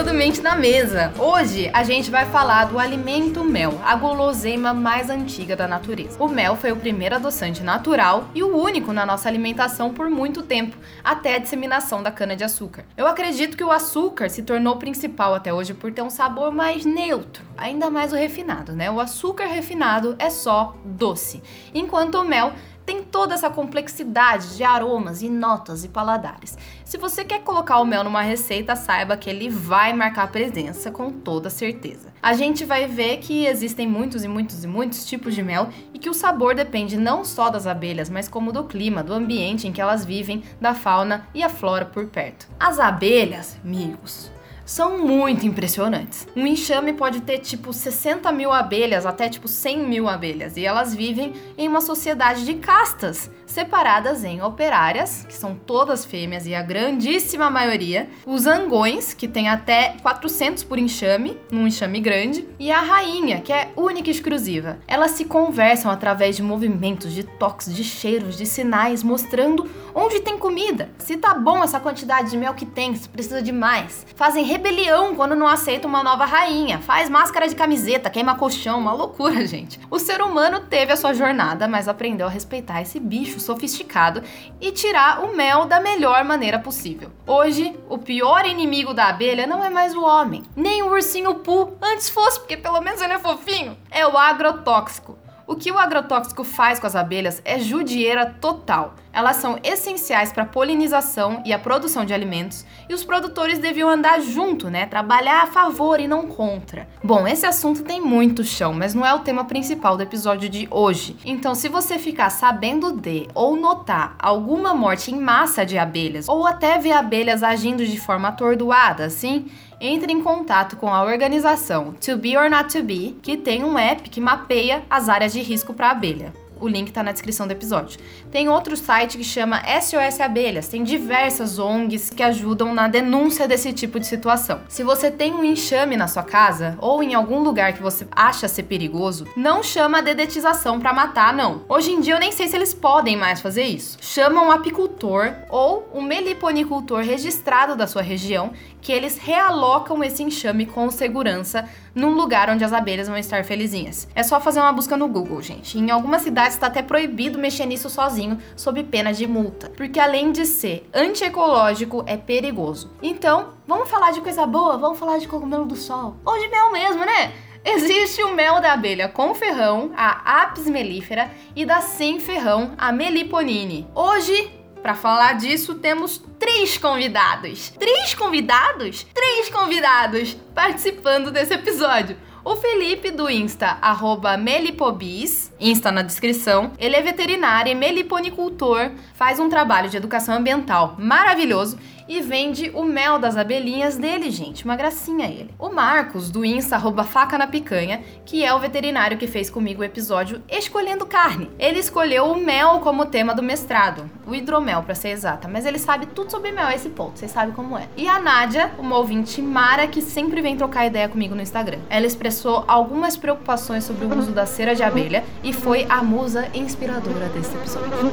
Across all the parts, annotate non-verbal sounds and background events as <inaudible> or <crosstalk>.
do Mente na Mesa. Hoje a gente vai falar do alimento mel, a guloseima mais antiga da natureza. O mel foi o primeiro adoçante natural e o único na nossa alimentação por muito tempo, até a disseminação da cana-de-açúcar. Eu acredito que o açúcar se tornou principal até hoje por ter um sabor mais neutro, ainda mais o refinado, né? O açúcar refinado é só doce, enquanto o mel tem toda essa complexidade de aromas e notas e paladares. Se você quer colocar o mel numa receita, saiba que ele vai marcar presença com toda certeza. A gente vai ver que existem muitos e muitos e muitos tipos de mel e que o sabor depende não só das abelhas, mas como do clima, do ambiente em que elas vivem, da fauna e a flora por perto. As abelhas, amigos, são muito impressionantes. Um enxame pode ter tipo 60 mil abelhas até tipo 100 mil abelhas e elas vivem em uma sociedade de castas separadas em operárias, que são todas fêmeas e a grandíssima maioria, os angões, que tem até 400 por enxame, num enxame grande, e a rainha, que é única e exclusiva. Elas se conversam através de movimentos, de toques, de cheiros, de sinais, mostrando onde tem comida, se tá bom essa quantidade de mel que tem, se precisa de mais. Fazem rebelião quando não aceitam uma nova rainha, faz máscara de camiseta, queima colchão, uma loucura, <laughs> gente. O ser humano teve a sua jornada, mas aprendeu a respeitar esse bicho sofisticado e tirar o mel da melhor maneira possível. Hoje, o pior inimigo da abelha não é mais o homem, nem o ursinho Poo, antes fosse, porque pelo menos ele é fofinho, é o agrotóxico. O que o agrotóxico faz com as abelhas é judieira total. Elas são essenciais para a polinização e a produção de alimentos, e os produtores deviam andar junto, né? Trabalhar a favor e não contra. Bom, esse assunto tem muito chão, mas não é o tema principal do episódio de hoje. Então, se você ficar sabendo de ou notar alguma morte em massa de abelhas, ou até ver abelhas agindo de forma atordoada, assim, entre em contato com a organização To Be or Not To Be, que tem um app que mapeia as áreas de risco para a abelha. O link tá na descrição do episódio. Tem outro site que chama SOS Abelhas. Tem diversas ONGs que ajudam na denúncia desse tipo de situação. Se você tem um enxame na sua casa ou em algum lugar que você acha ser perigoso, não chama a dedetização para matar, não. Hoje em dia eu nem sei se eles podem mais fazer isso. Chama um apicultor ou um meliponicultor registrado da sua região que eles realocam esse enxame com segurança num lugar onde as abelhas vão estar felizinhas. É só fazer uma busca no Google, gente. Em algumas cidades está até proibido mexer nisso sozinho, sob pena de multa, porque além de ser antiecológico, é perigoso. Então, vamos falar de coisa boa? Vamos falar de cogumelo do sol. Ou de mel mesmo, né? Existe o mel da abelha com ferrão, a Apis mellifera, e da sem ferrão, a Meliponine. Hoje para falar disso, temos três convidados. Três convidados? Três convidados participando desse episódio. O Felipe do Insta, arroba Melipobis, Insta na descrição. Ele é veterinário e meliponicultor, faz um trabalho de educação ambiental maravilhoso e vende o mel das abelhinhas dele, gente. Uma gracinha ele. O Marcos, do Insta, arroba faca na picanha, que é o veterinário que fez comigo o episódio Escolhendo Carne. Ele escolheu o mel como tema do mestrado, o hidromel, para ser exata, mas ele sabe tudo sobre mel a esse ponto, vocês sabem como é. E a Nádia, uma ouvinte Mara, que sempre vem trocar ideia comigo no Instagram. Ela expressou algumas preocupações sobre o uso da cera de abelha e foi a musa inspiradora desse episódio.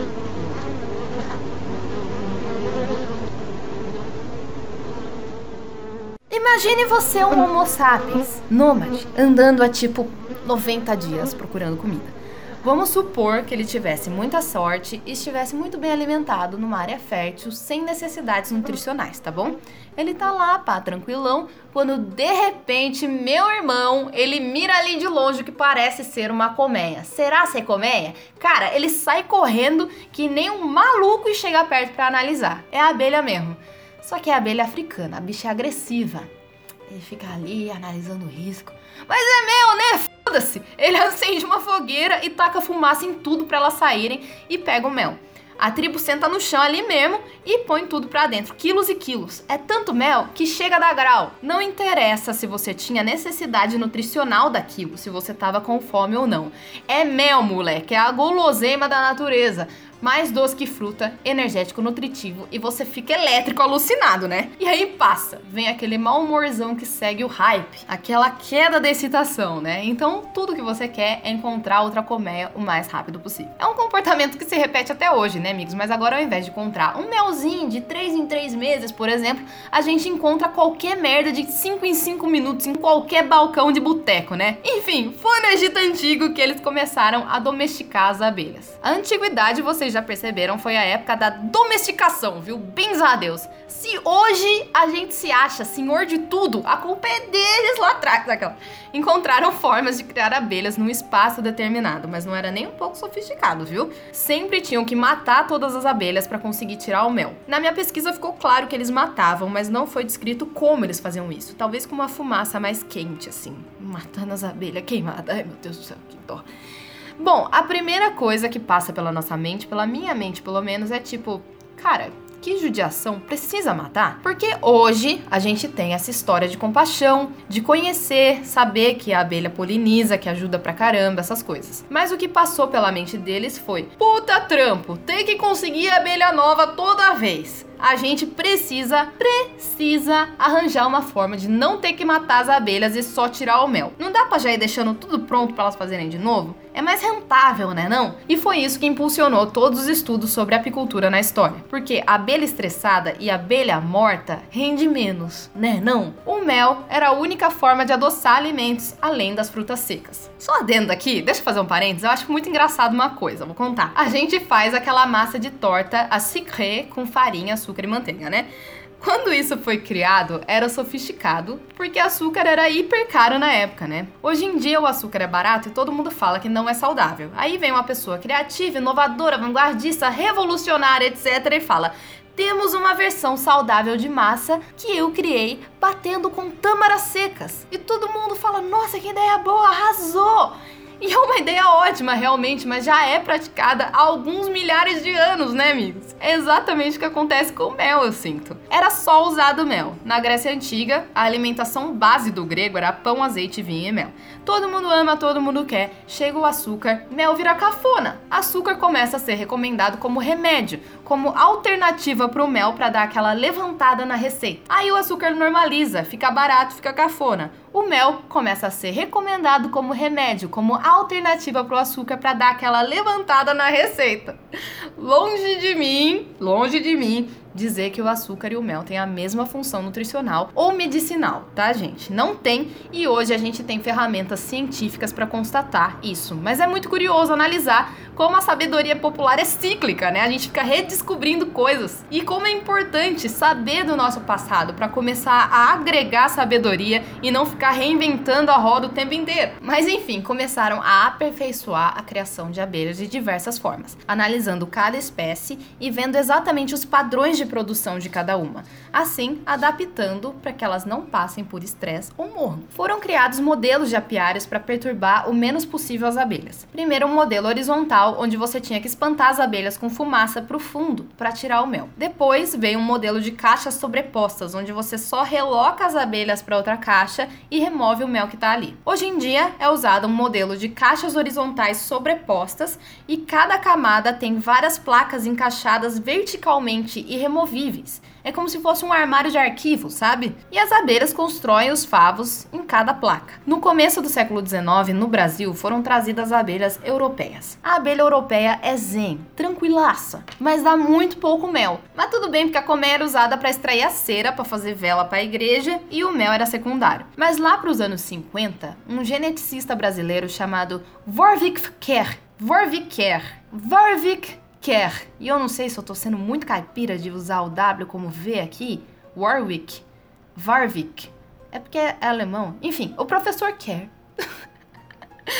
Imagine você um homo sapiens, nômade, andando há tipo 90 dias procurando comida. Vamos supor que ele tivesse muita sorte e estivesse muito bem alimentado numa área fértil, sem necessidades nutricionais, tá bom? Ele tá lá, pá, tranquilão, quando de repente, meu irmão, ele mira ali de longe o que parece ser uma colmeia. Será ser colmeia? Cara, ele sai correndo que nem um maluco e chega perto para analisar. É a abelha mesmo. Só que é a abelha africana, a bicha é agressiva. Ele fica ali analisando o risco. Mas é meu, né? Foda-se! Ele <laughs> acende uma fogueira e taca fumaça em tudo para elas saírem e pega o mel. A tribo senta no chão ali mesmo e põe tudo pra dentro, quilos e quilos. É tanto mel que chega a dar grau. Não interessa se você tinha necessidade nutricional daquilo, se você tava com fome ou não. É mel, moleque, é a guloseima da natureza mais doce que fruta, energético, nutritivo e você fica elétrico, alucinado, né? E aí passa, vem aquele mau humorzão que segue o hype, aquela queda da excitação, né? Então tudo que você quer é encontrar outra colmeia o mais rápido possível. É um comportamento que se repete até hoje, né, amigos? Mas agora ao invés de encontrar um melzinho de 3 em 3 meses, por exemplo, a gente encontra qualquer merda de 5 em 5 minutos em qualquer balcão de boteco, né? Enfim, foi no Egito Antigo que eles começaram a domesticar as abelhas. A antiguidade, vocês vocês já perceberam, foi a época da domesticação, viu? Bens a Deus. Se hoje a gente se acha senhor de tudo, a culpa é deles lá atrás. Aquela. Encontraram formas de criar abelhas num espaço determinado, mas não era nem um pouco sofisticado, viu? Sempre tinham que matar todas as abelhas para conseguir tirar o mel. Na minha pesquisa ficou claro que eles matavam, mas não foi descrito como eles faziam isso. Talvez com uma fumaça mais quente, assim, matando as abelhas queimadas. Ai meu Deus do céu, que dó. Bom, a primeira coisa que passa pela nossa mente, pela minha mente pelo menos, é tipo, cara, que judiação precisa matar? Porque hoje a gente tem essa história de compaixão, de conhecer, saber que a abelha poliniza, que ajuda pra caramba, essas coisas. Mas o que passou pela mente deles foi: puta trampo, tem que conseguir abelha nova toda vez a gente precisa, precisa arranjar uma forma de não ter que matar as abelhas e só tirar o mel. Não dá pra já ir deixando tudo pronto para elas fazerem de novo? É mais rentável, né não? E foi isso que impulsionou todos os estudos sobre apicultura na história. Porque abelha estressada e abelha morta rende menos, né não? O mel era a única forma de adoçar alimentos além das frutas secas. Só adendo aqui, deixa eu fazer um parênteses, eu acho muito engraçado uma coisa, vou contar. A gente faz aquela massa de torta a sucré com farinha, açúcar e manteiga, né? Quando isso foi criado, era sofisticado, porque açúcar era hiper caro na época, né? Hoje em dia o açúcar é barato e todo mundo fala que não é saudável. Aí vem uma pessoa criativa, inovadora, vanguardista, revolucionária, etc. e fala: temos uma versão saudável de massa que eu criei batendo com tâmaras secas. E todo mundo fala: nossa, que ideia boa, arrasou! E é uma ideia ótima, realmente, mas já é praticada há alguns milhares de anos, né, amigos? É exatamente o que acontece com o mel, eu sinto. Era só usado mel. Na Grécia Antiga, a alimentação base do grego era pão, azeite, vinho e mel. Todo mundo ama, todo mundo quer. Chega o açúcar, mel vira cafona. Açúcar começa a ser recomendado como remédio, como alternativa para o mel para dar aquela levantada na receita. Aí o açúcar normaliza, fica barato, fica cafona o mel começa a ser recomendado como remédio, como alternativa para o açúcar para dar aquela levantada na receita. Longe de mim, longe de mim dizer que o açúcar e o mel têm a mesma função nutricional ou medicinal, tá, gente? Não tem e hoje a gente tem ferramentas científicas para constatar isso. Mas é muito curioso analisar como a sabedoria popular é cíclica, né? A gente fica redescobrindo coisas e como é importante saber do nosso passado para começar a agregar sabedoria e não ficar reinventando a roda o tempo inteiro. Mas enfim, começaram a aperfeiçoar a criação de abelhas de diversas formas, analisando cada espécie e vendo exatamente os padrões de produção de cada uma, assim adaptando para que elas não passem por estresse ou morram. Foram criados modelos de apiários para perturbar o menos possível as abelhas. Primeiro, um modelo horizontal, onde você tinha que espantar as abelhas com fumaça para o fundo para tirar o mel. Depois veio um modelo de caixas sobrepostas, onde você só reloca as abelhas para outra caixa e remove o mel que está ali. Hoje em dia é usado um modelo de caixas horizontais sobrepostas e cada camada tem várias placas encaixadas verticalmente e removíveis. É como se fosse um armário de arquivos, sabe? E as abelhas constroem os favos em cada placa. No começo do século XIX, no Brasil, foram trazidas abelhas europeias. A abelha europeia é zen, tranquilaça, mas dá muito pouco mel. Mas tudo bem, porque a colmeia era usada para extrair a cera para fazer vela para a igreja e o mel era secundário. Mas lá para os anos 50, um geneticista brasileiro chamado Warwick Kerr Warwick Warwick Care. E eu não sei se eu tô sendo muito caipira de usar o W como V aqui. Warwick. Warwick. É porque é alemão. Enfim, o professor Kerr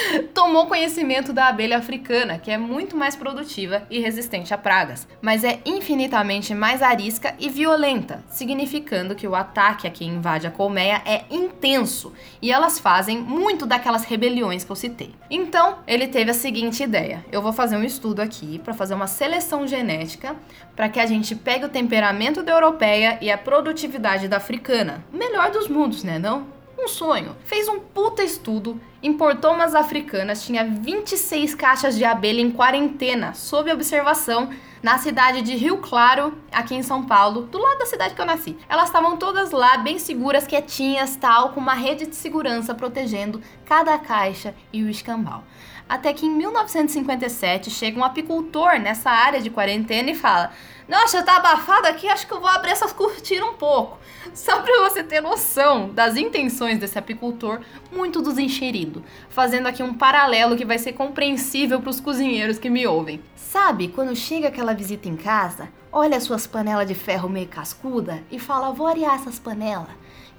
<laughs> tomou conhecimento da abelha africana, que é muito mais produtiva e resistente a pragas, mas é infinitamente mais arisca e violenta, significando que o ataque a quem invade a colmeia é intenso e elas fazem muito daquelas rebeliões que eu citei. Então, ele teve a seguinte ideia: eu vou fazer um estudo aqui para fazer uma seleção genética para que a gente pegue o temperamento da europeia e a produtividade da africana. Melhor dos mundos, né, não? Um sonho. Fez um puta estudo, importou umas africanas, tinha 26 caixas de abelha em quarentena, sob observação, na cidade de Rio Claro, aqui em São Paulo, do lado da cidade que eu nasci. Elas estavam todas lá, bem seguras, quietinhas, tal, com uma rede de segurança protegendo cada caixa e o escambau. Até que em 1957 chega um apicultor nessa área de quarentena e fala: Nossa, tá abafado aqui, acho que eu vou abrir essas cortinas um pouco. Só para você ter noção das intenções desse apicultor muito desencherido, fazendo aqui um paralelo que vai ser compreensível para os cozinheiros que me ouvem. Sabe quando chega aquela visita em casa, olha as suas panelas de ferro meio cascuda e fala: "Vou arear essas panelas".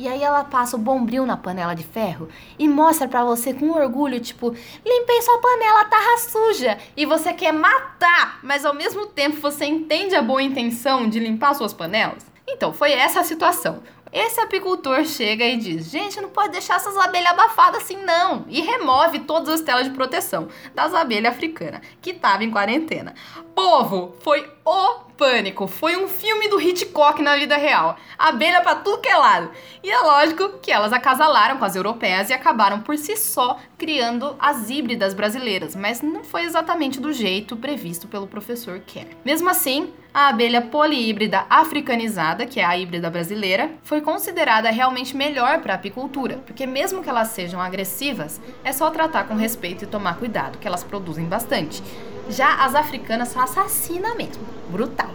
E aí ela passa o bombril na panela de ferro e mostra para você com orgulho, tipo, limpei sua panela, tava suja. E você quer matar, mas ao mesmo tempo você entende a boa intenção de limpar suas panelas? Então, foi essa a situação. Esse apicultor chega e diz: Gente, não pode deixar essas abelhas abafadas assim, não. E remove todas as telas de proteção das abelhas africanas, que estavam em quarentena. Povo, foi o pânico. Foi um filme do Hitchcock na vida real. Abelha pra tudo que é lado. E é lógico que elas acasalaram com as europeias e acabaram por si só criando as híbridas brasileiras, mas não foi exatamente do jeito previsto pelo professor Kerr. Mesmo assim, a abelha polihíbrida africanizada, que é a híbrida brasileira, foi considerada realmente melhor para a apicultura, porque mesmo que elas sejam agressivas, é só tratar com respeito e tomar cuidado, que elas produzem bastante. Já as africanas são assassina mesmo. Brutal.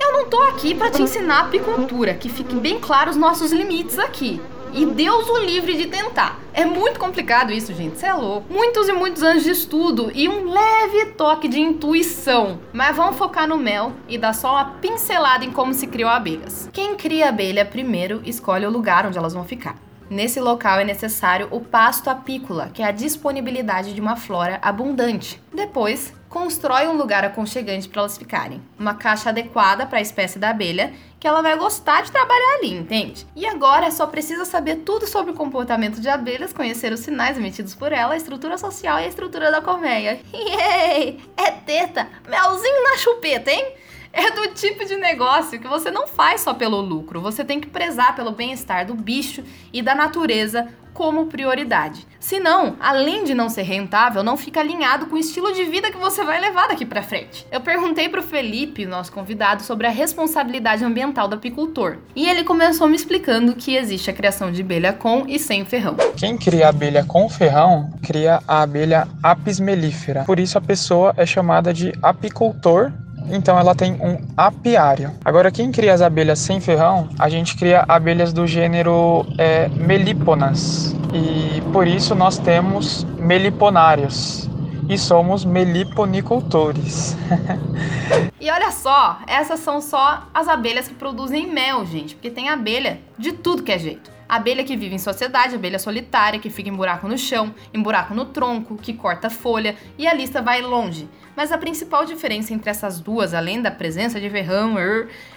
Eu não tô aqui para te ensinar apicultura, que fiquem bem claros os nossos limites aqui. E Deus o livre de tentar. É muito complicado isso, gente. Você é louco. Muitos e muitos anos de estudo e um leve toque de intuição. Mas vamos focar no mel e dar só uma pincelada em como se criou abelhas. Quem cria abelha primeiro escolhe o lugar onde elas vão ficar. Nesse local é necessário o pasto apícola, que é a disponibilidade de uma flora abundante. Depois, constrói um lugar aconchegante para elas ficarem. Uma caixa adequada para a espécie da abelha, que ela vai gostar de trabalhar ali, entende? E agora só precisa saber tudo sobre o comportamento de abelhas, conhecer os sinais emitidos por ela, a estrutura social e a estrutura da colmeia. <laughs> Yay! É teta! Melzinho na chupeta, hein? é do tipo de negócio que você não faz só pelo lucro, você tem que prezar pelo bem-estar do bicho e da natureza como prioridade. Senão, além de não ser rentável, não fica alinhado com o estilo de vida que você vai levar daqui para frente. Eu perguntei pro Felipe, nosso convidado, sobre a responsabilidade ambiental do apicultor. E ele começou me explicando que existe a criação de abelha com e sem ferrão. Quem cria abelha com ferrão, cria a abelha apis mellifera. Por isso a pessoa é chamada de apicultor então ela tem um apiário. Agora, quem cria as abelhas sem ferrão, a gente cria abelhas do gênero é, Melíponas. E por isso nós temos meliponários e somos meliponicultores. <laughs> e olha só, essas são só as abelhas que produzem mel, gente, porque tem abelha de tudo que é jeito. Abelha que vive em sociedade, abelha solitária, que fica em buraco no chão, em buraco no tronco, que corta folha, e a lista vai longe. Mas a principal diferença entre essas duas, além da presença de verrão,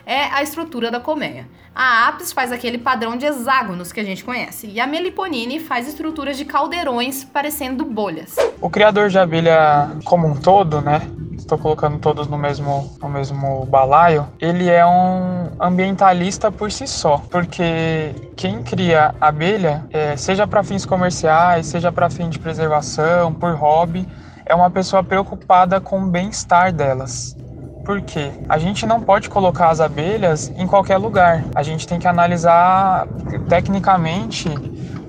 é a estrutura da colmeia. A Apis faz aquele padrão de hexágonos que a gente conhece, e a Meliponine faz estruturas de caldeirões parecendo bolhas. O criador de abelha como um todo, né? Estou colocando todos no mesmo, no mesmo balaio. Ele é um ambientalista por si só, porque quem cria abelha, é, seja para fins comerciais, seja para fim de preservação, por hobby, é uma pessoa preocupada com o bem-estar delas. Por quê? A gente não pode colocar as abelhas em qualquer lugar. A gente tem que analisar tecnicamente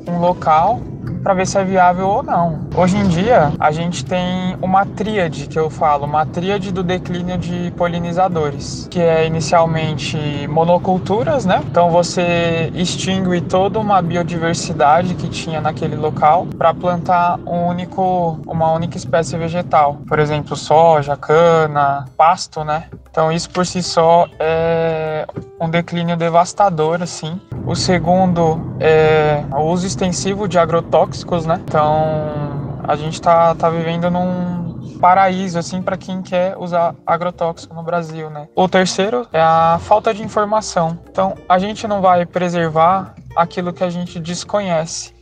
um local para ver se é viável ou não. Hoje em dia, a gente tem uma tríade que eu falo, uma tríade do declínio de polinizadores, que é inicialmente monoculturas, né? Então você extingue toda uma biodiversidade que tinha naquele local para plantar um único, uma única espécie vegetal. Por exemplo, soja, cana, pasto, né? Então isso por si só é um declínio devastador, assim. O segundo é o uso extensivo de agrotóxicos, né? Então a gente tá, tá vivendo num paraíso assim para quem quer usar agrotóxico no Brasil, né? O terceiro é a falta de informação. Então a gente não vai preservar aquilo que a gente desconhece.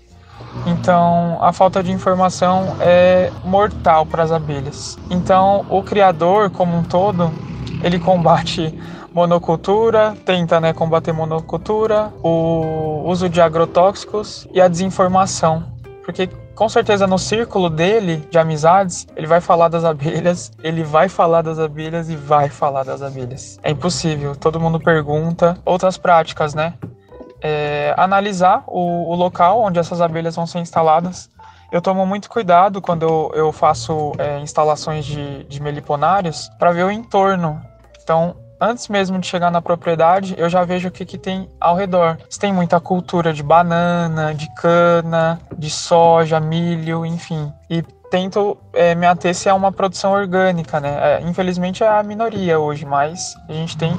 Então, a falta de informação é mortal para as abelhas. Então, o criador, como um todo, ele combate monocultura, tenta né, combater monocultura, o uso de agrotóxicos e a desinformação. Porque com certeza no círculo dele de amizades, ele vai falar das abelhas, ele vai falar das abelhas e vai falar das abelhas. É impossível, todo mundo pergunta. Outras práticas, né? É, analisar o, o local onde essas abelhas vão ser instaladas, eu tomo muito cuidado quando eu, eu faço é, instalações de, de meliponários para ver o entorno. Então, antes mesmo de chegar na propriedade, eu já vejo o que, que tem ao redor. Se tem muita cultura de banana, de cana, de soja, milho, enfim. E tento é, me ater se é uma produção orgânica, né? É, infelizmente é a minoria hoje, mas a gente tem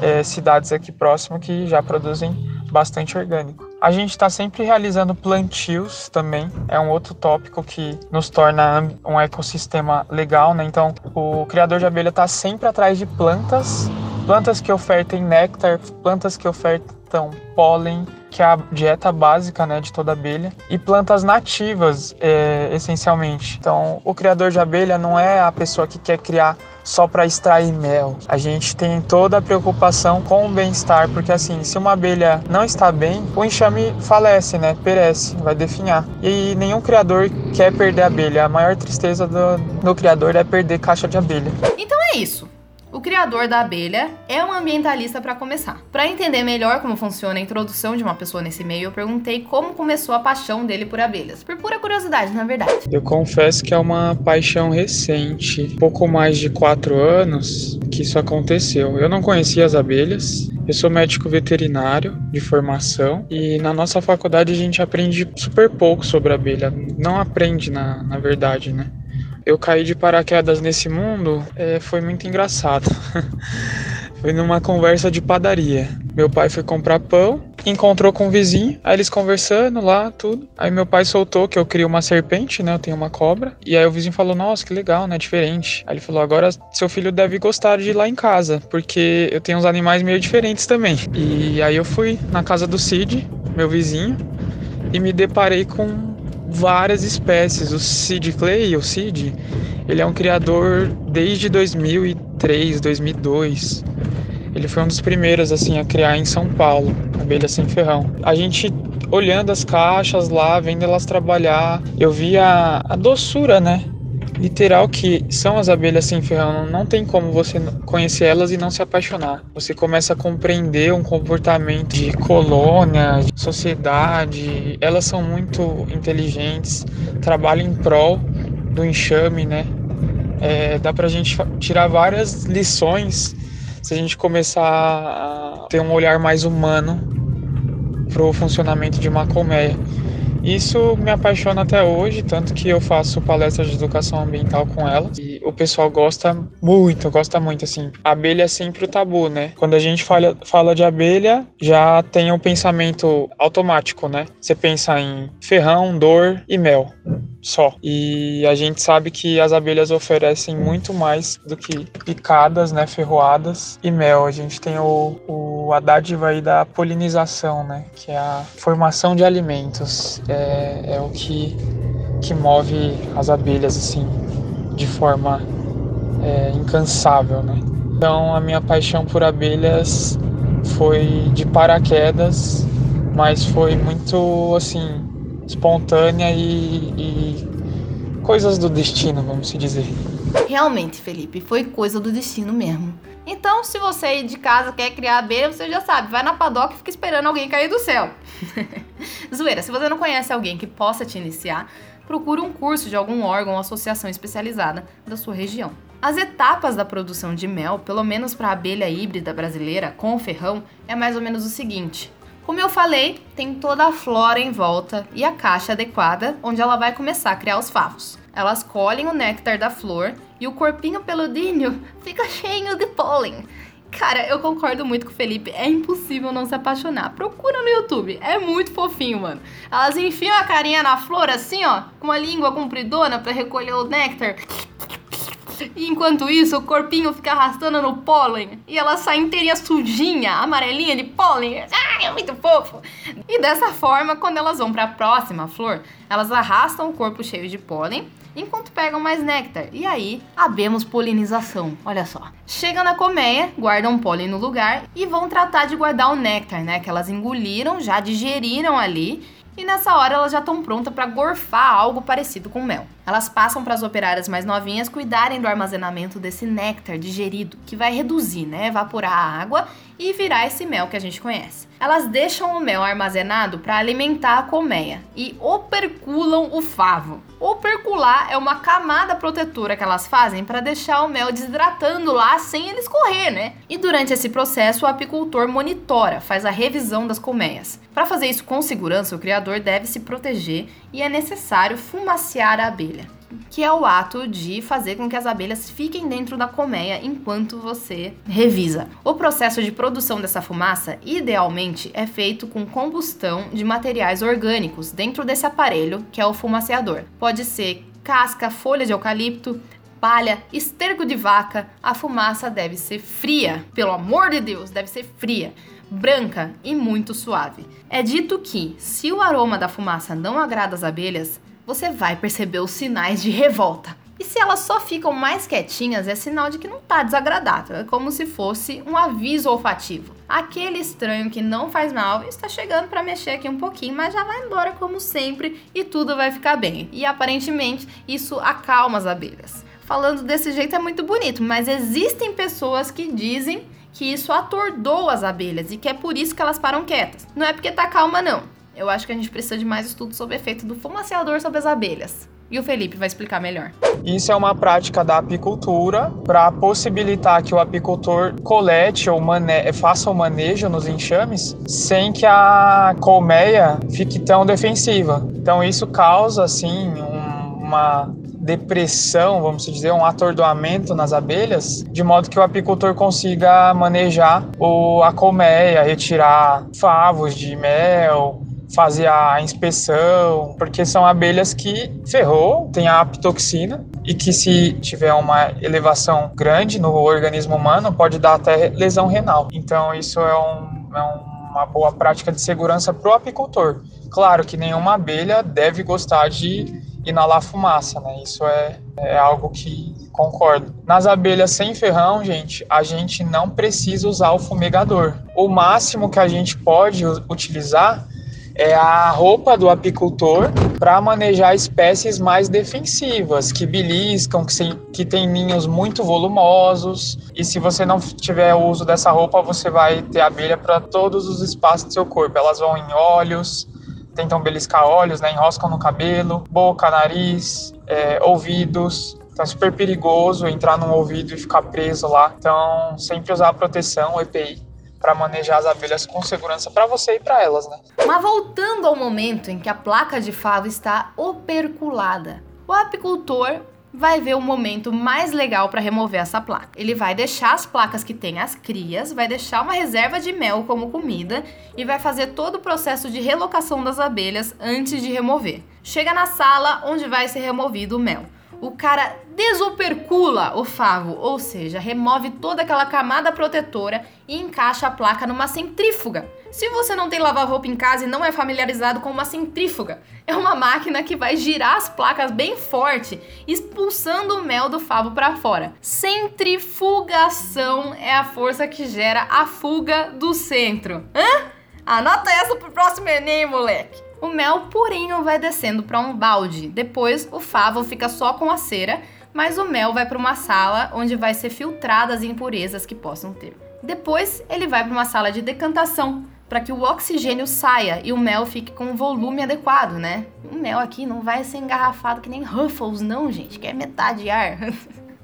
é, cidades aqui próximo que já produzem bastante orgânico. A gente está sempre realizando plantios também, é um outro tópico que nos torna um ecossistema legal, né? Então, o criador de abelha está sempre atrás de plantas, plantas que ofertem néctar, plantas que ofertam pólen, que é a dieta básica né, de toda abelha, e plantas nativas, é, essencialmente. Então, o criador de abelha não é a pessoa que quer criar só para extrair mel. A gente tem toda a preocupação com o bem-estar, porque assim, se uma abelha não está bem, o enxame falece, né? Perece, vai definhar. E nenhum criador quer perder a abelha. A maior tristeza do, do criador é perder caixa de abelha. Então é isso. O criador da abelha é um ambientalista para começar. Para entender melhor como funciona a introdução de uma pessoa nesse meio, eu perguntei como começou a paixão dele por abelhas. Por pura curiosidade, na verdade. Eu confesso que é uma paixão recente, pouco mais de quatro anos que isso aconteceu. Eu não conhecia as abelhas. Eu sou médico veterinário de formação e na nossa faculdade a gente aprende super pouco sobre abelha. Não aprende, na, na verdade, né? Eu caí de paraquedas nesse mundo é, foi muito engraçado. <laughs> foi numa conversa de padaria. Meu pai foi comprar pão, encontrou com um vizinho, aí eles conversando lá, tudo. Aí meu pai soltou que eu crio uma serpente, né? Eu tenho uma cobra. E aí o vizinho falou: Nossa, que legal, né? Diferente. Aí ele falou: Agora seu filho deve gostar de ir lá em casa, porque eu tenho uns animais meio diferentes também. E aí eu fui na casa do Cid, meu vizinho, e me deparei com várias espécies. O Sid Clay, o Sid, ele é um criador desde 2003, 2002. Ele foi um dos primeiros assim a criar em São Paulo, abelha sem ferrão. A gente olhando as caixas lá, vendo elas trabalhar, eu vi a, a doçura, né? Literal que são as abelhas sem ferrão. Não tem como você conhecer elas e não se apaixonar. Você começa a compreender um comportamento de colônia, de sociedade. Elas são muito inteligentes, trabalham em prol do enxame, né? É, dá pra gente tirar várias lições se a gente começar a ter um olhar mais humano pro funcionamento de uma colmeia. Isso me apaixona até hoje, tanto que eu faço palestras de educação ambiental com elas. E o pessoal gosta muito, gosta muito, assim. Abelha é sempre o tabu, né? Quando a gente fala, fala de abelha, já tem um pensamento automático, né? Você pensa em ferrão, dor e mel só. E a gente sabe que as abelhas oferecem muito mais do que picadas, né, ferroadas e mel. A gente tem o, o a dádiva aí da polinização, né, que é a formação de alimentos. É, é o que, que move as abelhas, assim, de forma é, incansável, né. Então a minha paixão por abelhas foi de paraquedas, mas foi muito, assim, espontânea e, e coisas do destino, vamos se dizer. Realmente, Felipe, foi coisa do destino mesmo. Então, se você aí de casa quer criar abelha, você já sabe, vai na padoca e fica esperando alguém cair do céu. <laughs> Zoeira, se você não conhece alguém que possa te iniciar, procure um curso de algum órgão ou associação especializada da sua região. As etapas da produção de mel, pelo menos para a abelha híbrida brasileira com o ferrão, é mais ou menos o seguinte. Como eu falei, tem toda a flora em volta e a caixa adequada onde ela vai começar a criar os favos. Elas colhem o néctar da flor e o corpinho peludinho <laughs> fica cheio de pólen. Cara, eu concordo muito com o Felipe. É impossível não se apaixonar. Procura no YouTube. É muito fofinho, mano. Elas enfiam a carinha na flor assim, ó, com uma língua compridona para recolher o néctar. E enquanto isso, o corpinho fica arrastando no pólen. E ela sai inteirinha sujinha, amarelinha de pólen. Ai, é muito fofo. E dessa forma, quando elas vão para a próxima flor, elas arrastam o corpo cheio de pólen enquanto pegam mais néctar. E aí, abemos polinização. Olha só. Chegam na colmeia, guardam pólen no lugar e vão tratar de guardar o néctar, né? Que elas engoliram, já digeriram ali. E nessa hora elas já estão prontas para gorfar algo parecido com mel. Elas passam para as operárias mais novinhas cuidarem do armazenamento desse néctar digerido, que vai reduzir, né, evaporar a água e virar esse mel que a gente conhece. Elas deixam o mel armazenado para alimentar a colmeia e operculam o favo. Opercular é uma camada protetora que elas fazem para deixar o mel desidratando lá sem ele escorrer, né? E durante esse processo, o apicultor monitora, faz a revisão das colmeias. Para fazer isso com segurança, o criador deve se proteger e é necessário fumaciar a abelha que é o ato de fazer com que as abelhas fiquem dentro da colmeia enquanto você revisa. O processo de produção dessa fumaça, idealmente, é feito com combustão de materiais orgânicos dentro desse aparelho, que é o fumaceador. Pode ser casca, folha de eucalipto, palha, esterco de vaca, a fumaça deve ser fria. Pelo amor de Deus, deve ser fria branca e muito suave. É dito que, se o aroma da fumaça não agrada as abelhas, você vai perceber os sinais de revolta. E se elas só ficam mais quietinhas, é sinal de que não tá desagradável. É como se fosse um aviso olfativo. Aquele estranho que não faz mal está chegando para mexer aqui um pouquinho, mas já vai embora como sempre e tudo vai ficar bem. E aparentemente isso acalma as abelhas. Falando desse jeito é muito bonito, mas existem pessoas que dizem que isso atordou as abelhas e que é por isso que elas param quietas. Não é porque tá calma, não. Eu acho que a gente precisa de mais estudos sobre o efeito do fumaciador sobre as abelhas. E o Felipe vai explicar melhor. Isso é uma prática da apicultura para possibilitar que o apicultor colete ou mane faça o manejo nos enxames sem que a colmeia fique tão defensiva. Então isso causa assim um, uma depressão, vamos dizer, um atordoamento nas abelhas, de modo que o apicultor consiga manejar o, a colmeia, retirar favos de mel, fazer a inspeção, porque são abelhas que ferrou, tem a apitoxina e que se tiver uma elevação grande no organismo humano pode dar até lesão renal. Então isso é, um, é uma boa prática de segurança para o apicultor. Claro que nenhuma abelha deve gostar de inalar fumaça, né? Isso é, é algo que concordo. Nas abelhas sem ferrão, gente, a gente não precisa usar o fumegador. O máximo que a gente pode utilizar é a roupa do apicultor para manejar espécies mais defensivas, que beliscam, que, sem, que tem ninhos muito volumosos. E se você não tiver o uso dessa roupa, você vai ter abelha para todos os espaços do seu corpo. Elas vão em olhos, tentam beliscar olhos, né, enroscam no cabelo, boca, nariz, é, ouvidos. Então é super perigoso entrar num ouvido e ficar preso lá. Então, sempre usar proteção, EPI, para manejar as abelhas com segurança para você e para elas, né? Mas voltando ao momento em que a placa de favo está operculada, o apicultor vai ver o momento mais legal para remover essa placa. Ele vai deixar as placas que tem as crias, vai deixar uma reserva de mel como comida e vai fazer todo o processo de relocação das abelhas antes de remover. Chega na sala onde vai ser removido o mel o cara desopercula o favo, ou seja, remove toda aquela camada protetora e encaixa a placa numa centrífuga. Se você não tem lavar-roupa em casa e não é familiarizado com uma centrífuga, é uma máquina que vai girar as placas bem forte, expulsando o mel do favo para fora. Centrifugação é a força que gera a fuga do centro. Hã? Anota essa pro próximo Enem, moleque! O mel purinho vai descendo para um balde. Depois, o favo fica só com a cera, mas o mel vai para uma sala onde vai ser filtradas as impurezas que possam ter. Depois, ele vai para uma sala de decantação para que o oxigênio saia e o mel fique com um volume adequado, né? O mel aqui não vai ser engarrafado que nem Ruffles, não, gente, que é metade ar.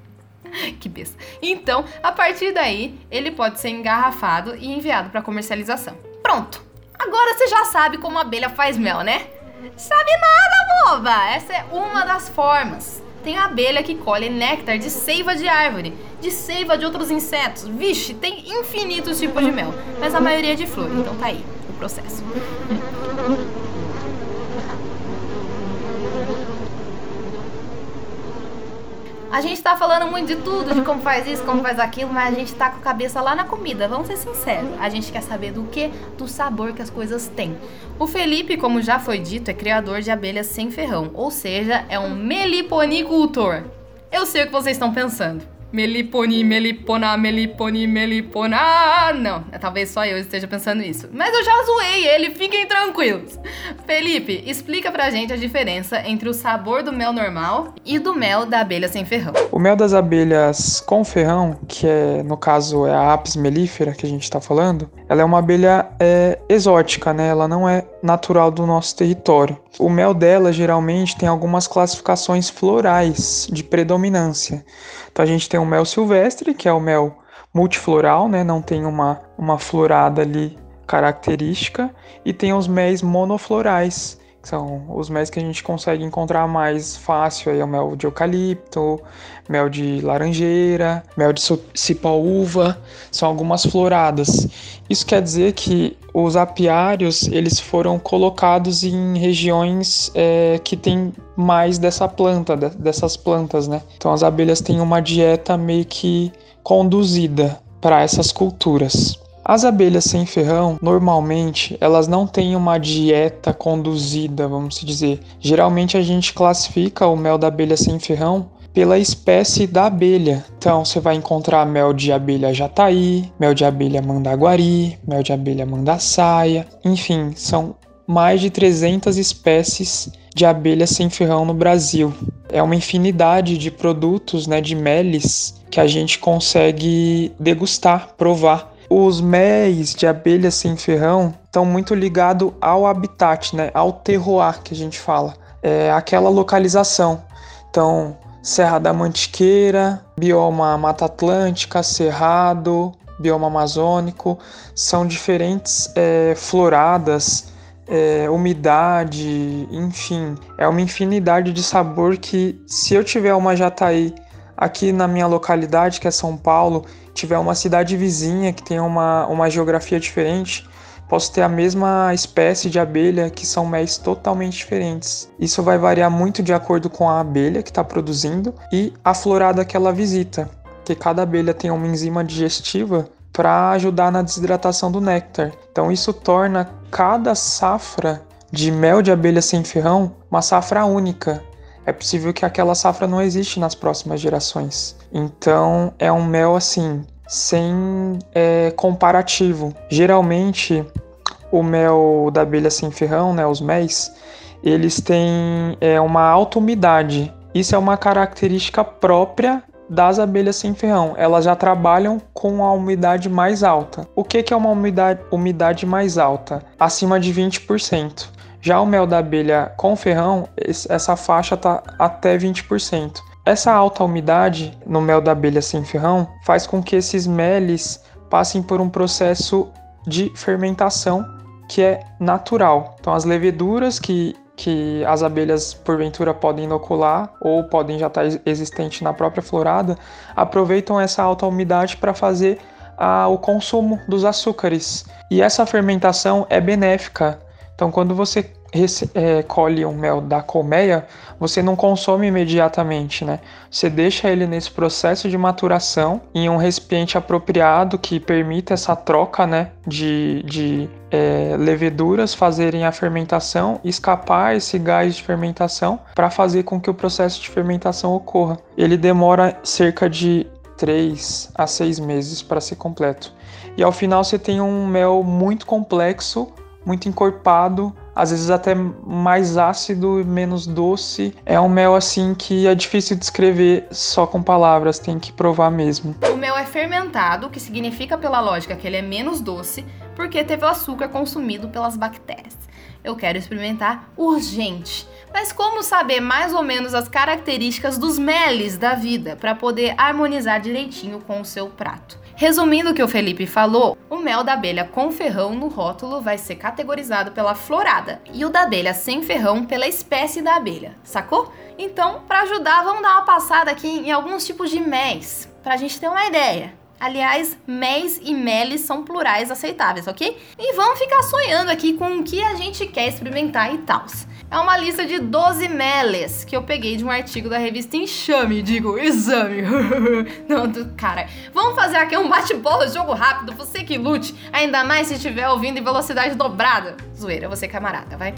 <laughs> que besta. Então, a partir daí, ele pode ser engarrafado e enviado para comercialização. Pronto! Agora você já sabe como a abelha faz mel, né? Sabe nada, boba! Essa é uma das formas. Tem a abelha que colhe néctar de seiva de árvore, de seiva de outros insetos. Vixe, tem infinitos tipos de mel, mas a maioria é de flor, então tá aí o processo. A gente tá falando muito de tudo, de como faz isso, como faz aquilo, mas a gente tá com a cabeça lá na comida, vamos ser sinceros. A gente quer saber do que? Do sabor que as coisas têm. O Felipe, como já foi dito, é criador de abelhas sem ferrão, ou seja, é um meliponicultor. Eu sei o que vocês estão pensando. Meliponi, melipona, meliponi, melipona. Não, é, talvez só eu esteja pensando isso. Mas eu já zoei ele, fiquem tranquilos. Felipe, explica pra gente a diferença entre o sabor do mel normal e do mel da abelha sem ferrão. O mel das abelhas com ferrão, que é no caso é a Apis mellifera que a gente está falando, ela é uma abelha é, exótica, né? Ela não é natural do nosso território. O mel dela geralmente tem algumas classificações florais de predominância. Então a gente tem o mel silvestre, que é o mel multifloral, né? Não tem uma, uma florada ali característica, e tem os méis monoflorais, que são os méis que a gente consegue encontrar mais fácil, aí é o mel de eucalipto, mel de laranjeira, mel de cipaúva, são algumas floradas. Isso quer dizer que os apiários eles foram colocados em regiões é, que tem mais dessa planta, dessas plantas, né? Então as abelhas têm uma dieta meio que conduzida para essas culturas. As abelhas sem ferrão, normalmente, elas não têm uma dieta conduzida, vamos dizer. Geralmente a gente classifica o mel da abelha sem ferrão pela espécie da abelha. Então você vai encontrar mel de abelha jataí, mel de abelha mandaguari, mel de abelha mandaçaia, enfim, são mais de 300 espécies de abelhas sem ferrão no Brasil. É uma infinidade de produtos, né, de meles que a gente consegue degustar, provar os méis de abelhas sem ferrão estão muito ligados ao habitat, né? ao terroir que a gente fala, é aquela localização. Então, Serra da Mantiqueira, bioma Mata Atlântica, Cerrado, bioma amazônico, são diferentes é, floradas, é, umidade, enfim, é uma infinidade de sabor que se eu tiver uma jataí aqui na minha localidade, que é São Paulo, tiver uma cidade vizinha que tenha uma, uma geografia diferente, posso ter a mesma espécie de abelha que são méis totalmente diferentes. Isso vai variar muito de acordo com a abelha que está produzindo e a florada que ela visita, que cada abelha tem uma enzima digestiva para ajudar na desidratação do néctar. Então isso torna cada safra de mel de abelha sem ferrão uma safra única, é possível que aquela safra não existe nas próximas gerações. Então é um mel assim, sem é, comparativo. Geralmente o mel da abelha sem ferrão, né, os méis, eles têm é, uma alta umidade. Isso é uma característica própria das abelhas sem ferrão. Elas já trabalham com a umidade mais alta. O que, que é uma umidade, umidade mais alta? Acima de 20%. Já o mel da abelha com ferrão, essa faixa está até 20%. Essa alta umidade no mel da abelha sem ferrão faz com que esses meles passem por um processo de fermentação que é natural. Então, as leveduras que, que as abelhas porventura podem inocular ou podem já estar existentes na própria florada, aproveitam essa alta umidade para fazer a, o consumo dos açúcares. E essa fermentação é benéfica então, quando você é, colhe um mel da colmeia, você não consome imediatamente, né? Você deixa ele nesse processo de maturação em um recipiente apropriado que permita essa troca, né? De, de é, leveduras fazerem a fermentação, escapar esse gás de fermentação para fazer com que o processo de fermentação ocorra. Ele demora cerca de 3 a 6 meses para ser completo. E ao final você tem um mel muito complexo muito encorpado, às vezes até mais ácido e menos doce. É um mel assim que é difícil descrever só com palavras, tem que provar mesmo. O mel é fermentado, o que significa pela lógica que ele é menos doce, porque teve o açúcar consumido pelas bactérias. Eu quero experimentar urgente. Mas como saber mais ou menos as características dos meles da vida para poder harmonizar direitinho com o seu prato? Resumindo o que o Felipe falou, o mel da abelha com ferrão no rótulo vai ser categorizado pela florada e o da abelha sem ferrão pela espécie da abelha, sacou? Então, para ajudar, vamos dar uma passada aqui em alguns tipos de méis, para a gente ter uma ideia. Aliás, méis e meles são plurais aceitáveis, ok? E vamos ficar sonhando aqui com o que a gente quer experimentar e tal. É uma lista de 12 meles que eu peguei de um artigo da revista Enxame, digo, exame. <laughs> Não, cara, vamos fazer aqui um bate-bola, jogo rápido, você que lute, ainda mais se estiver ouvindo em velocidade dobrada. Zoeira, você camarada, vai.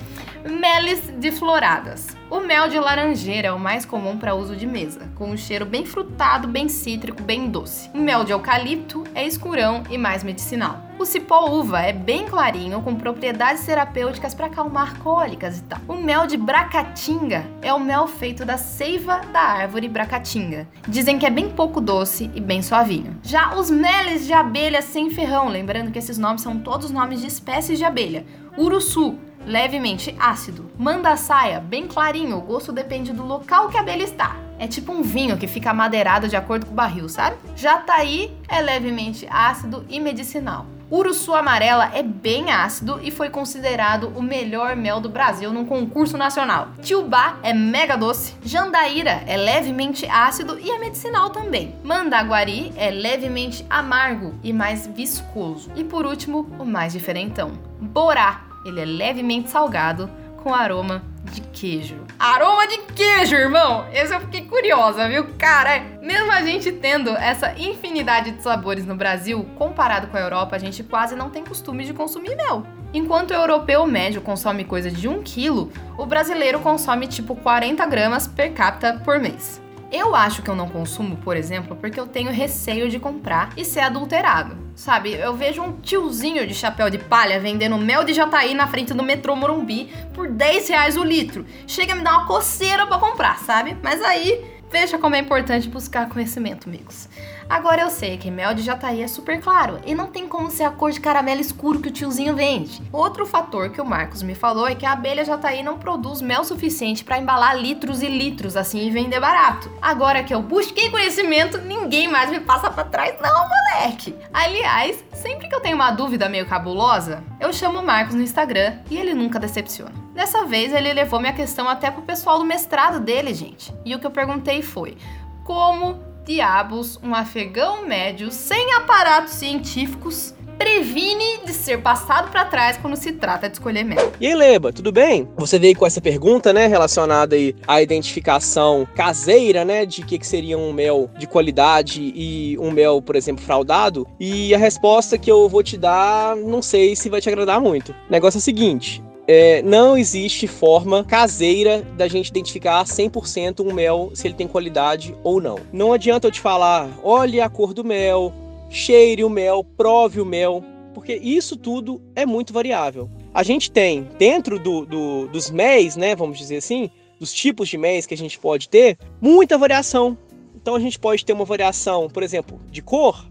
Meles de floradas. O mel de laranjeira é o mais comum para uso de mesa, com um cheiro bem frutado, bem cítrico, bem doce. O mel de eucalipto é escurão e mais medicinal. O cipó uva é bem clarinho, com propriedades terapêuticas para acalmar cólicas e tal. O mel de bracatinga é o mel feito da seiva da árvore bracatinga. Dizem que é bem pouco doce e bem suavinho. Já os meles de abelha sem ferrão, lembrando que esses nomes são todos nomes de espécies de abelha. Uruçu, levemente ácido. Mandaçaia, bem clarinho, o gosto depende do local que a abelha está. É tipo um vinho que fica amadeirado de acordo com o barril, sabe? Jataí é levemente ácido e medicinal. Uruçu amarela é bem ácido e foi considerado o melhor mel do Brasil num concurso nacional. Tiubá é mega doce. Jandaíra é levemente ácido e é medicinal também. Mandaguari é levemente amargo e mais viscoso. E por último, o mais diferentão. Borá ele é levemente salgado com aroma de queijo. Aroma de queijo, irmão! Esse eu fiquei curiosa, viu? Cara, mesmo a gente tendo essa infinidade de sabores no Brasil, comparado com a Europa, a gente quase não tem costume de consumir mel. Enquanto o europeu médio consome coisa de 1 kg, o brasileiro consome tipo 40 gramas per capita por mês. Eu acho que eu não consumo, por exemplo, porque eu tenho receio de comprar e ser adulterado. Sabe, eu vejo um tiozinho de chapéu de palha vendendo mel de jataí na frente do metrô Morumbi por 10 reais o litro. Chega a me dar uma coceira para comprar, sabe? Mas aí, veja como é importante buscar conhecimento, amigos. Agora eu sei que mel de jataí é super claro e não tem como ser a cor de caramelo escuro que o tiozinho vende. Outro fator que o Marcos me falou é que a abelha jataí não produz mel suficiente para embalar litros e litros assim e vender barato. Agora que eu busquei conhecimento, ninguém mais me passa para trás não, moleque. Aliás, sempre que eu tenho uma dúvida meio cabulosa, eu chamo o Marcos no Instagram e ele nunca decepciona. Dessa vez ele levou minha questão até pro pessoal do mestrado dele, gente. E o que eu perguntei foi: como diabos um afegão médio sem aparatos científicos previne de ser passado para trás quando se trata de escolher mel. E aí, Leba, tudo bem? Você veio com essa pergunta, né, relacionada aí à identificação caseira, né, de que, que seria um mel de qualidade e um mel, por exemplo, fraudado. E a resposta que eu vou te dar, não sei se vai te agradar muito. O negócio é o seguinte: é, não existe forma caseira da gente identificar 100% um mel se ele tem qualidade ou não. Não adianta eu te falar, olhe a cor do mel, cheire o mel, prove o mel, porque isso tudo é muito variável. A gente tem dentro do, do, dos MEs, né, vamos dizer assim, dos tipos de MEs que a gente pode ter, muita variação. Então a gente pode ter uma variação, por exemplo, de cor,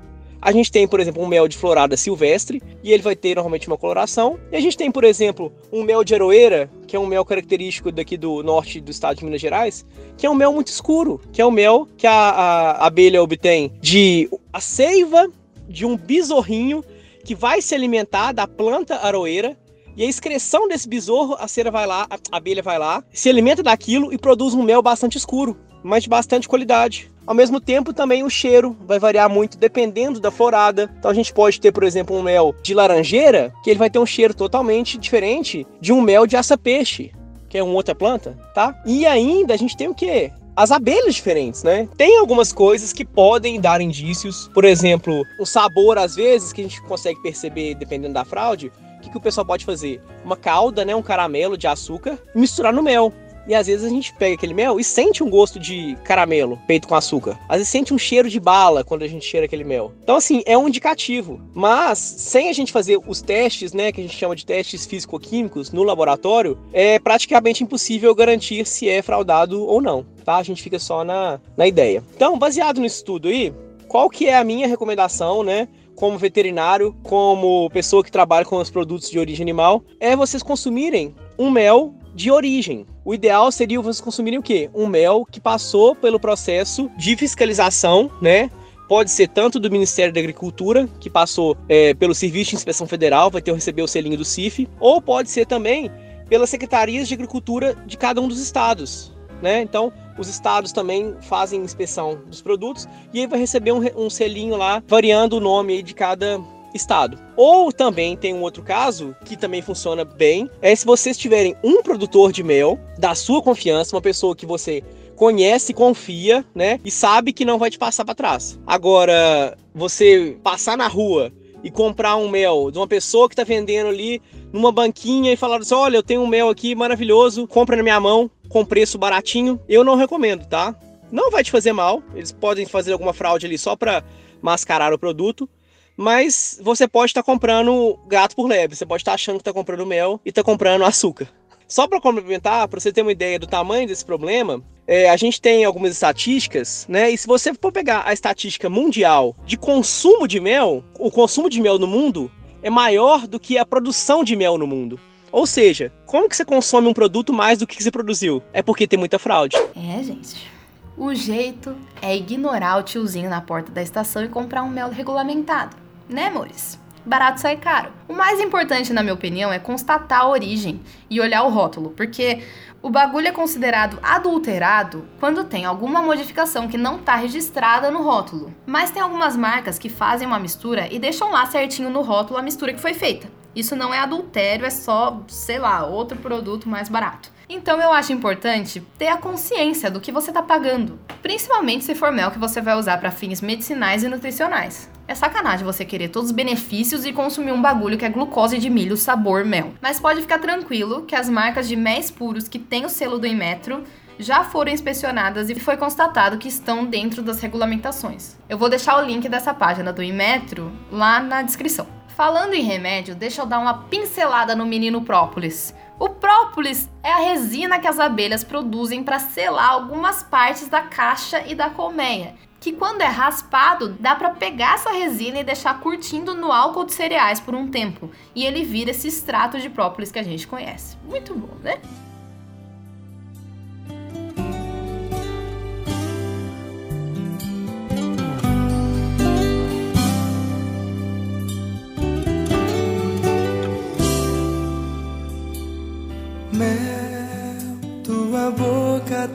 a gente tem, por exemplo, um mel de florada silvestre, e ele vai ter normalmente uma coloração. E a gente tem, por exemplo, um mel de aroeira, que é um mel característico daqui do norte do estado de Minas Gerais, que é um mel muito escuro, que é um mel que a, a abelha obtém de a seiva de um besorrinho que vai se alimentar da planta aroeira e a excreção desse besouro, a cera vai lá, a abelha vai lá, se alimenta daquilo e produz um mel bastante escuro, mas de bastante qualidade. Ao mesmo tempo, também o cheiro vai variar muito dependendo da florada. Então a gente pode ter, por exemplo, um mel de laranjeira, que ele vai ter um cheiro totalmente diferente de um mel de aça-peixe, que é uma outra planta, tá? E ainda a gente tem o quê? as abelhas diferentes, né? Tem algumas coisas que podem dar indícios, por exemplo, o sabor às vezes que a gente consegue perceber dependendo da fraude. O que, que o pessoal pode fazer? Uma calda, né, um caramelo de açúcar, misturar no mel. E às vezes a gente pega aquele mel e sente um gosto de caramelo feito com açúcar. Às vezes sente um cheiro de bala quando a gente cheira aquele mel. Então, assim, é um indicativo. Mas, sem a gente fazer os testes, né, que a gente chama de testes físico-químicos no laboratório, é praticamente impossível garantir se é fraudado ou não. Tá? A gente fica só na, na ideia. Então, baseado no estudo aí, qual que é a minha recomendação, né? Como veterinário, como pessoa que trabalha com os produtos de origem animal, é vocês consumirem um mel de origem. O ideal seria vocês consumirem o quê? Um mel que passou pelo processo de fiscalização, né? Pode ser tanto do Ministério da Agricultura, que passou é, pelo Serviço de Inspeção Federal, vai ter que receber o selinho do CIF, ou pode ser também pelas secretarias de agricultura de cada um dos estados. Né? Então, os estados também fazem inspeção dos produtos e aí vai receber um, um selinho lá, variando o nome de cada estado. Ou também tem um outro caso que também funciona bem, é se vocês tiverem um produtor de mel da sua confiança, uma pessoa que você conhece, confia, né? E sabe que não vai te passar para trás. Agora, você passar na rua e comprar um mel de uma pessoa que está vendendo ali numa banquinha e falar assim: olha, eu tenho um mel aqui maravilhoso, compra na minha mão, com preço baratinho, eu não recomendo, tá? Não vai te fazer mal, eles podem fazer alguma fraude ali só para mascarar o produto, mas você pode estar tá comprando gato por leve, você pode estar tá achando que está comprando mel e está comprando açúcar. Só para complementar, para você ter uma ideia do tamanho desse problema, é, a gente tem algumas estatísticas, né? E se você for pegar a estatística mundial de consumo de mel, o consumo de mel no mundo é maior do que a produção de mel no mundo. Ou seja, como que você consome um produto mais do que você produziu? É porque tem muita fraude. É, gente. O jeito é ignorar o tiozinho na porta da estação e comprar um mel regulamentado, né, amores? barato sai caro. O mais importante, na minha opinião, é constatar a origem e olhar o rótulo, porque o bagulho é considerado adulterado quando tem alguma modificação que não está registrada no rótulo. Mas tem algumas marcas que fazem uma mistura e deixam lá certinho no rótulo a mistura que foi feita. Isso não é adultério, é só, sei lá, outro produto mais barato. Então eu acho importante ter a consciência do que você está pagando, principalmente se for mel que você vai usar para fins medicinais e nutricionais. É sacanagem você querer todos os benefícios e consumir um bagulho que é glucose de milho sabor mel. Mas pode ficar tranquilo que as marcas de méis puros que têm o selo do Inmetro já foram inspecionadas e foi constatado que estão dentro das regulamentações. Eu vou deixar o link dessa página do Inmetro lá na descrição. Falando em remédio, deixa eu dar uma pincelada no menino própolis. O própolis é a resina que as abelhas produzem para selar algumas partes da caixa e da colmeia que quando é raspado, dá para pegar essa resina e deixar curtindo no álcool de cereais por um tempo, e ele vira esse extrato de própolis que a gente conhece. Muito bom, né?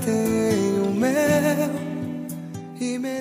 Um mel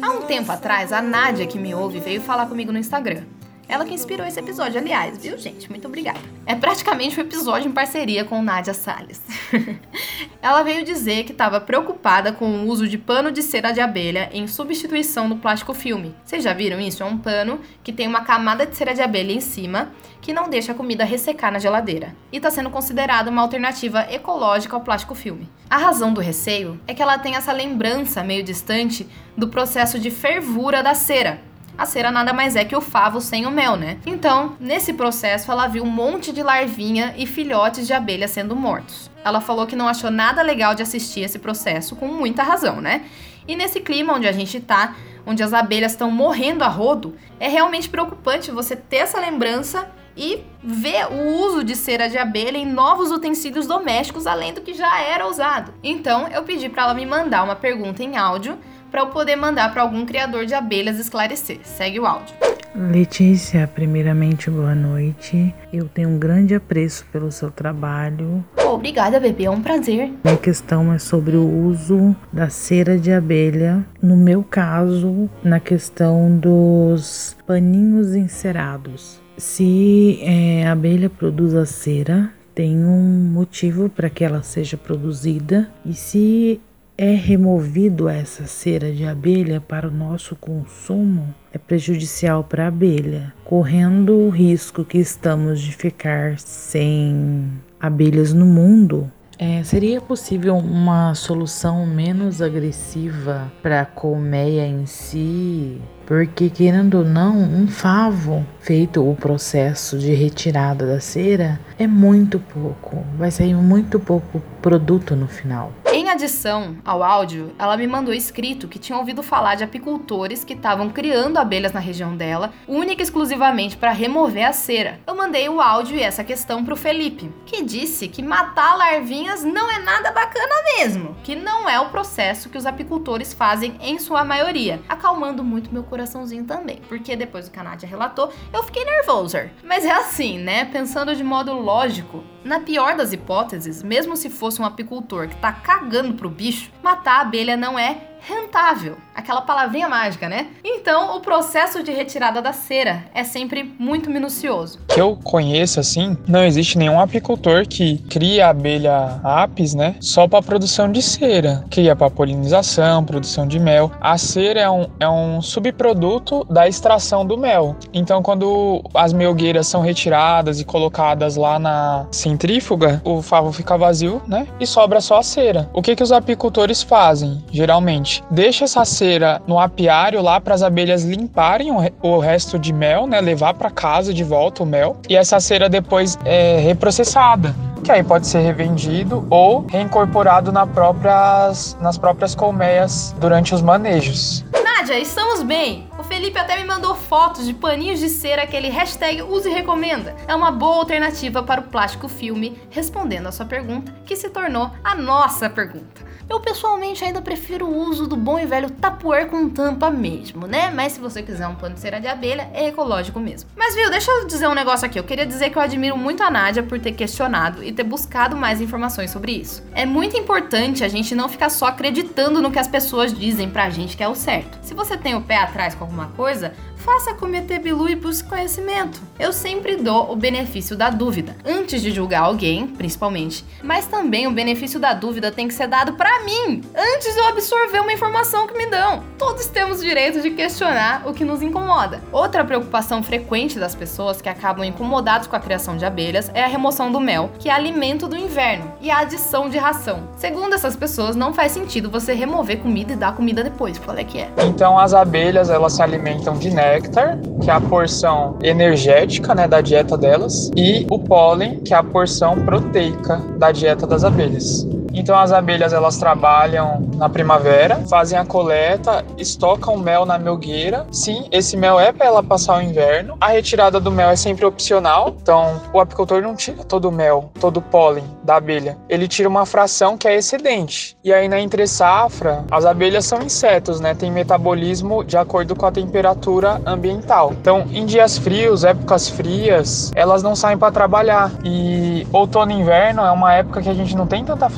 Há um tempo atrás, a Nádia, que me ouve, veio falar comigo no Instagram. Ela que inspirou esse episódio, aliás, viu, gente? Muito obrigada. É praticamente um episódio em parceria com Nádia Salles. <laughs> Ela veio dizer que estava preocupada com o uso de pano de cera de abelha em substituição do plástico filme. Vocês já viram isso? É um pano que tem uma camada de cera de abelha em cima que não deixa a comida ressecar na geladeira. E está sendo considerado uma alternativa ecológica ao plástico filme. A razão do receio é que ela tem essa lembrança meio distante do processo de fervura da cera, a cera nada mais é que o favo sem o mel, né? Então, nesse processo, ela viu um monte de larvinha e filhotes de abelha sendo mortos. Ela falou que não achou nada legal de assistir esse processo, com muita razão, né? E nesse clima onde a gente tá, onde as abelhas estão morrendo a rodo, é realmente preocupante você ter essa lembrança e ver o uso de cera de abelha em novos utensílios domésticos, além do que já era usado. Então, eu pedi para ela me mandar uma pergunta em áudio para eu poder mandar para algum criador de abelhas esclarecer. Segue o áudio. Letícia, primeiramente, boa noite. Eu tenho um grande apreço pelo seu trabalho. Obrigada, bebê, é um prazer. Minha questão é sobre o uso da cera de abelha. No meu caso, na questão dos paninhos encerados. Se é, a abelha produz a cera, tem um motivo para que ela seja produzida, e se é removido essa cera de abelha para o nosso consumo, é prejudicial para a abelha, correndo o risco que estamos de ficar sem abelhas no mundo. É, seria possível uma solução menos agressiva para a colmeia em si? Porque, querendo ou não, um favo feito o processo de retirada da cera é muito pouco. Vai sair muito pouco produto no final. Em adição ao áudio, ela me mandou escrito que tinha ouvido falar de apicultores que estavam criando abelhas na região dela, única e exclusivamente para remover a cera. Eu mandei o áudio e essa questão pro Felipe, que disse que matar larvinhas não é nada bacana mesmo, que não é o processo que os apicultores fazem em sua maioria, acalmando muito meu coraçãozinho também, porque depois do que a Nádia relatou, eu fiquei nervoso. Mas é assim, né? Pensando de modo lógico, na pior das hipóteses, mesmo se fosse um apicultor que tá cagando pro bicho, matar a abelha não é rentável. Aquela palavrinha mágica, né? Então, o processo de retirada da cera é sempre muito minucioso. Que eu conheço assim, não existe nenhum apicultor que cria a abelha apis, né, só para produção de cera. Cria para polinização, produção de mel. A cera é um, é um subproduto da extração do mel. Então, quando as melgueiras são retiradas e colocadas lá na centrífuga, o favo fica vazio, né, e sobra só a cera. O que que os apicultores fazem, geralmente? Deixa essa cera no apiário lá para as abelhas limparem o, re o resto de mel, né, levar para casa de volta o mel, e essa cera depois é reprocessada que aí pode ser revendido ou reincorporado na próprias, nas próprias colmeias durante os manejos. Nádia, estamos bem! Felipe até me mandou fotos de paninhos de cera que ele hashtag use e recomenda. É uma boa alternativa para o plástico filme, respondendo a sua pergunta, que se tornou a nossa pergunta. Eu pessoalmente ainda prefiro o uso do bom e velho tapuer com tampa mesmo, né? Mas se você quiser um pano de cera de abelha, é ecológico mesmo. Mas viu, deixa eu dizer um negócio aqui. Eu queria dizer que eu admiro muito a Nádia por ter questionado e ter buscado mais informações sobre isso. É muito importante a gente não ficar só acreditando no que as pessoas dizem pra gente que é o certo. Se você tem o pé atrás com alguma coisa, faça cometer bilu e busque conhecimento. Eu sempre dou o benefício da dúvida, antes de julgar alguém, principalmente, mas também o benefício da dúvida tem que ser dado para mim, antes de eu absorver uma informação que me dão. Todos temos direito de questionar o que nos incomoda. Outra preocupação frequente das pessoas que acabam incomodadas com a criação de abelhas é a remoção do mel, que é alimento do inverno, e a adição de ração. Segundo essas pessoas, não faz sentido você remover comida e dar comida depois. Qual é que é? Então as abelhas elas se alimentam de néctar, que é a porção energética né, da dieta delas, e o pólen, que é a porção proteica da dieta das abelhas. Então as abelhas elas trabalham na primavera, fazem a coleta, estocam mel na melgueira. Sim, esse mel é para ela passar o inverno. A retirada do mel é sempre opcional, então o apicultor não tira todo o mel, todo o pólen da abelha. Ele tira uma fração que é excedente. E aí na entre safra, as abelhas são insetos, né? Tem metabolismo de acordo com a temperatura ambiental. Então, em dias frios, épocas frias, elas não saem para trabalhar. E outono e inverno é uma época que a gente não tem tanta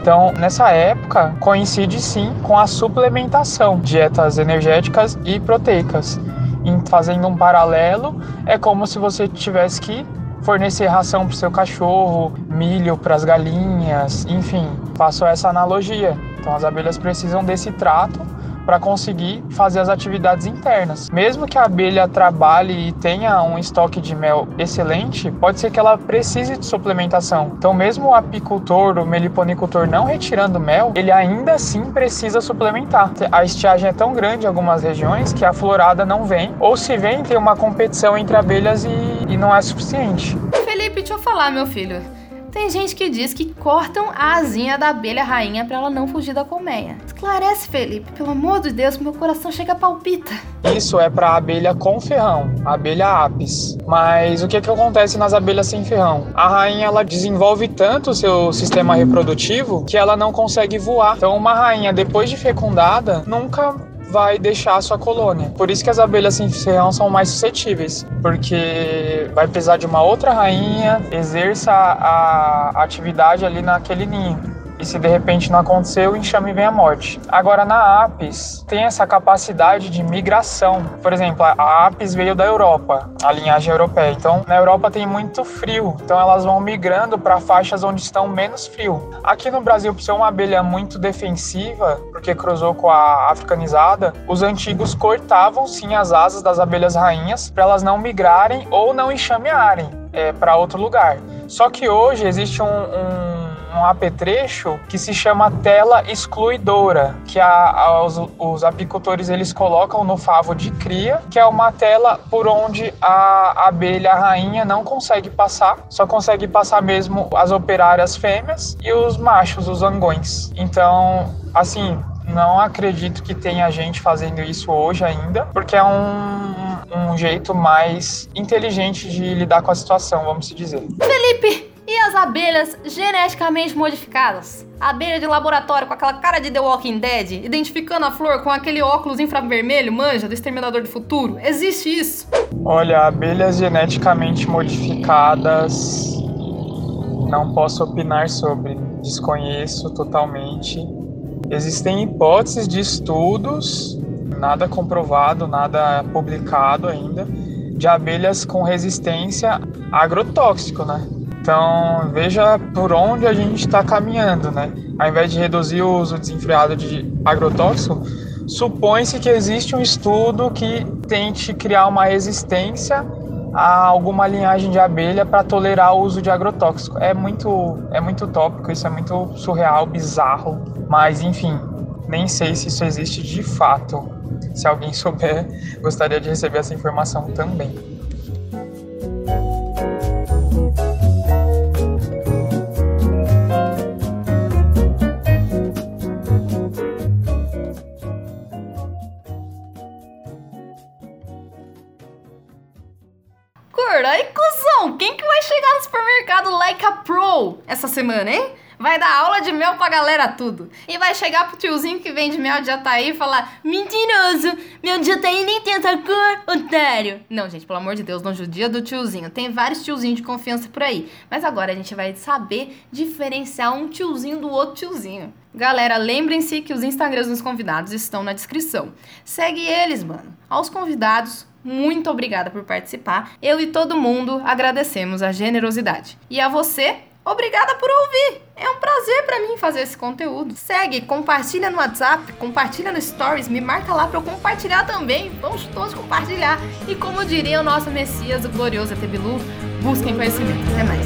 então, nessa época, coincide sim com a suplementação, dietas energéticas e proteicas. E fazendo um paralelo, é como se você tivesse que fornecer ração para o seu cachorro, milho para as galinhas, enfim, faço essa analogia. Então, as abelhas precisam desse trato para conseguir fazer as atividades internas. Mesmo que a abelha trabalhe e tenha um estoque de mel excelente, pode ser que ela precise de suplementação. Então, mesmo o apicultor, o meliponicultor não retirando mel, ele ainda assim precisa suplementar. A estiagem é tão grande em algumas regiões que a florada não vem, ou se vem, tem uma competição entre abelhas e, e não é suficiente. Felipe, deixa eu falar, meu filho. Tem gente que diz que cortam a asinha da abelha rainha para ela não fugir da colmeia. Esclarece, Felipe, pelo amor de Deus, meu coração chega a palpita. Isso é para abelha com ferrão, abelha apis. Mas o que, que acontece nas abelhas sem ferrão? A rainha ela desenvolve tanto o seu sistema reprodutivo que ela não consegue voar. Então, uma rainha depois de fecundada nunca vai deixar a sua colônia. Por isso que as abelhas sem ferrão são mais suscetíveis, porque vai precisar de uma outra rainha, exerça a atividade ali naquele ninho. E se de repente não aconteceu, o enxame vem a morte. Agora, na Apis, tem essa capacidade de migração. Por exemplo, a Apis veio da Europa, a linhagem europeia. Então, na Europa tem muito frio. Então, elas vão migrando para faixas onde estão menos frio. Aqui no Brasil, por ser uma abelha muito defensiva, porque cruzou com a africanizada, os antigos cortavam sim as asas das abelhas rainhas para elas não migrarem ou não enxamearem é, para outro lugar. Só que hoje existe um, um um apetrecho que se chama tela excluidora, que a, a, os, os apicultores eles colocam no favo de cria, que é uma tela por onde a abelha rainha não consegue passar, só consegue passar mesmo as operárias fêmeas e os machos, os angões. Então, assim, não acredito que tenha gente fazendo isso hoje ainda, porque é um, um jeito mais inteligente de lidar com a situação, vamos dizer. Felipe, e as abelhas geneticamente modificadas? Abelha de laboratório com aquela cara de The Walking Dead, identificando a flor com aquele óculos infravermelho, manja, do Exterminador do Futuro. Existe isso? Olha, abelhas geneticamente modificadas. Não posso opinar sobre. Desconheço totalmente. Existem hipóteses de estudos, nada comprovado, nada publicado ainda, de abelhas com resistência a agrotóxico, né? Então veja por onde a gente está caminhando, né? Ao invés de reduzir o uso desenfreado de agrotóxico, supõe-se que existe um estudo que tente criar uma resistência a alguma linhagem de abelha para tolerar o uso de agrotóxico. É muito, é muito utópico, isso é muito surreal, bizarro. Mas, enfim, nem sei se isso existe de fato. Se alguém souber, <laughs> gostaria de receber essa informação também. Essa semana, hein? vai dar aula de mel pra galera tudo. E vai chegar pro tiozinho que vende mel de Jataí e falar: Mentiroso, meu Jataí nem tem essa cor, otário. Não, gente, pelo amor de Deus, não judia do tiozinho. Tem vários tiozinhos de confiança por aí. Mas agora a gente vai saber diferenciar um tiozinho do outro tiozinho. Galera, lembrem-se que os Instagrams dos convidados estão na descrição. Segue eles, mano. Aos convidados, muito obrigada por participar. Eu e todo mundo agradecemos a generosidade. E a você, Obrigada por ouvir. É um prazer para mim fazer esse conteúdo. Segue, compartilha no WhatsApp, compartilha no Stories, me marca lá para eu compartilhar também. Vamos todos compartilhar. E como diria o nosso Messias, o glorioso Etebilu, busquem conhecimento. Até mais.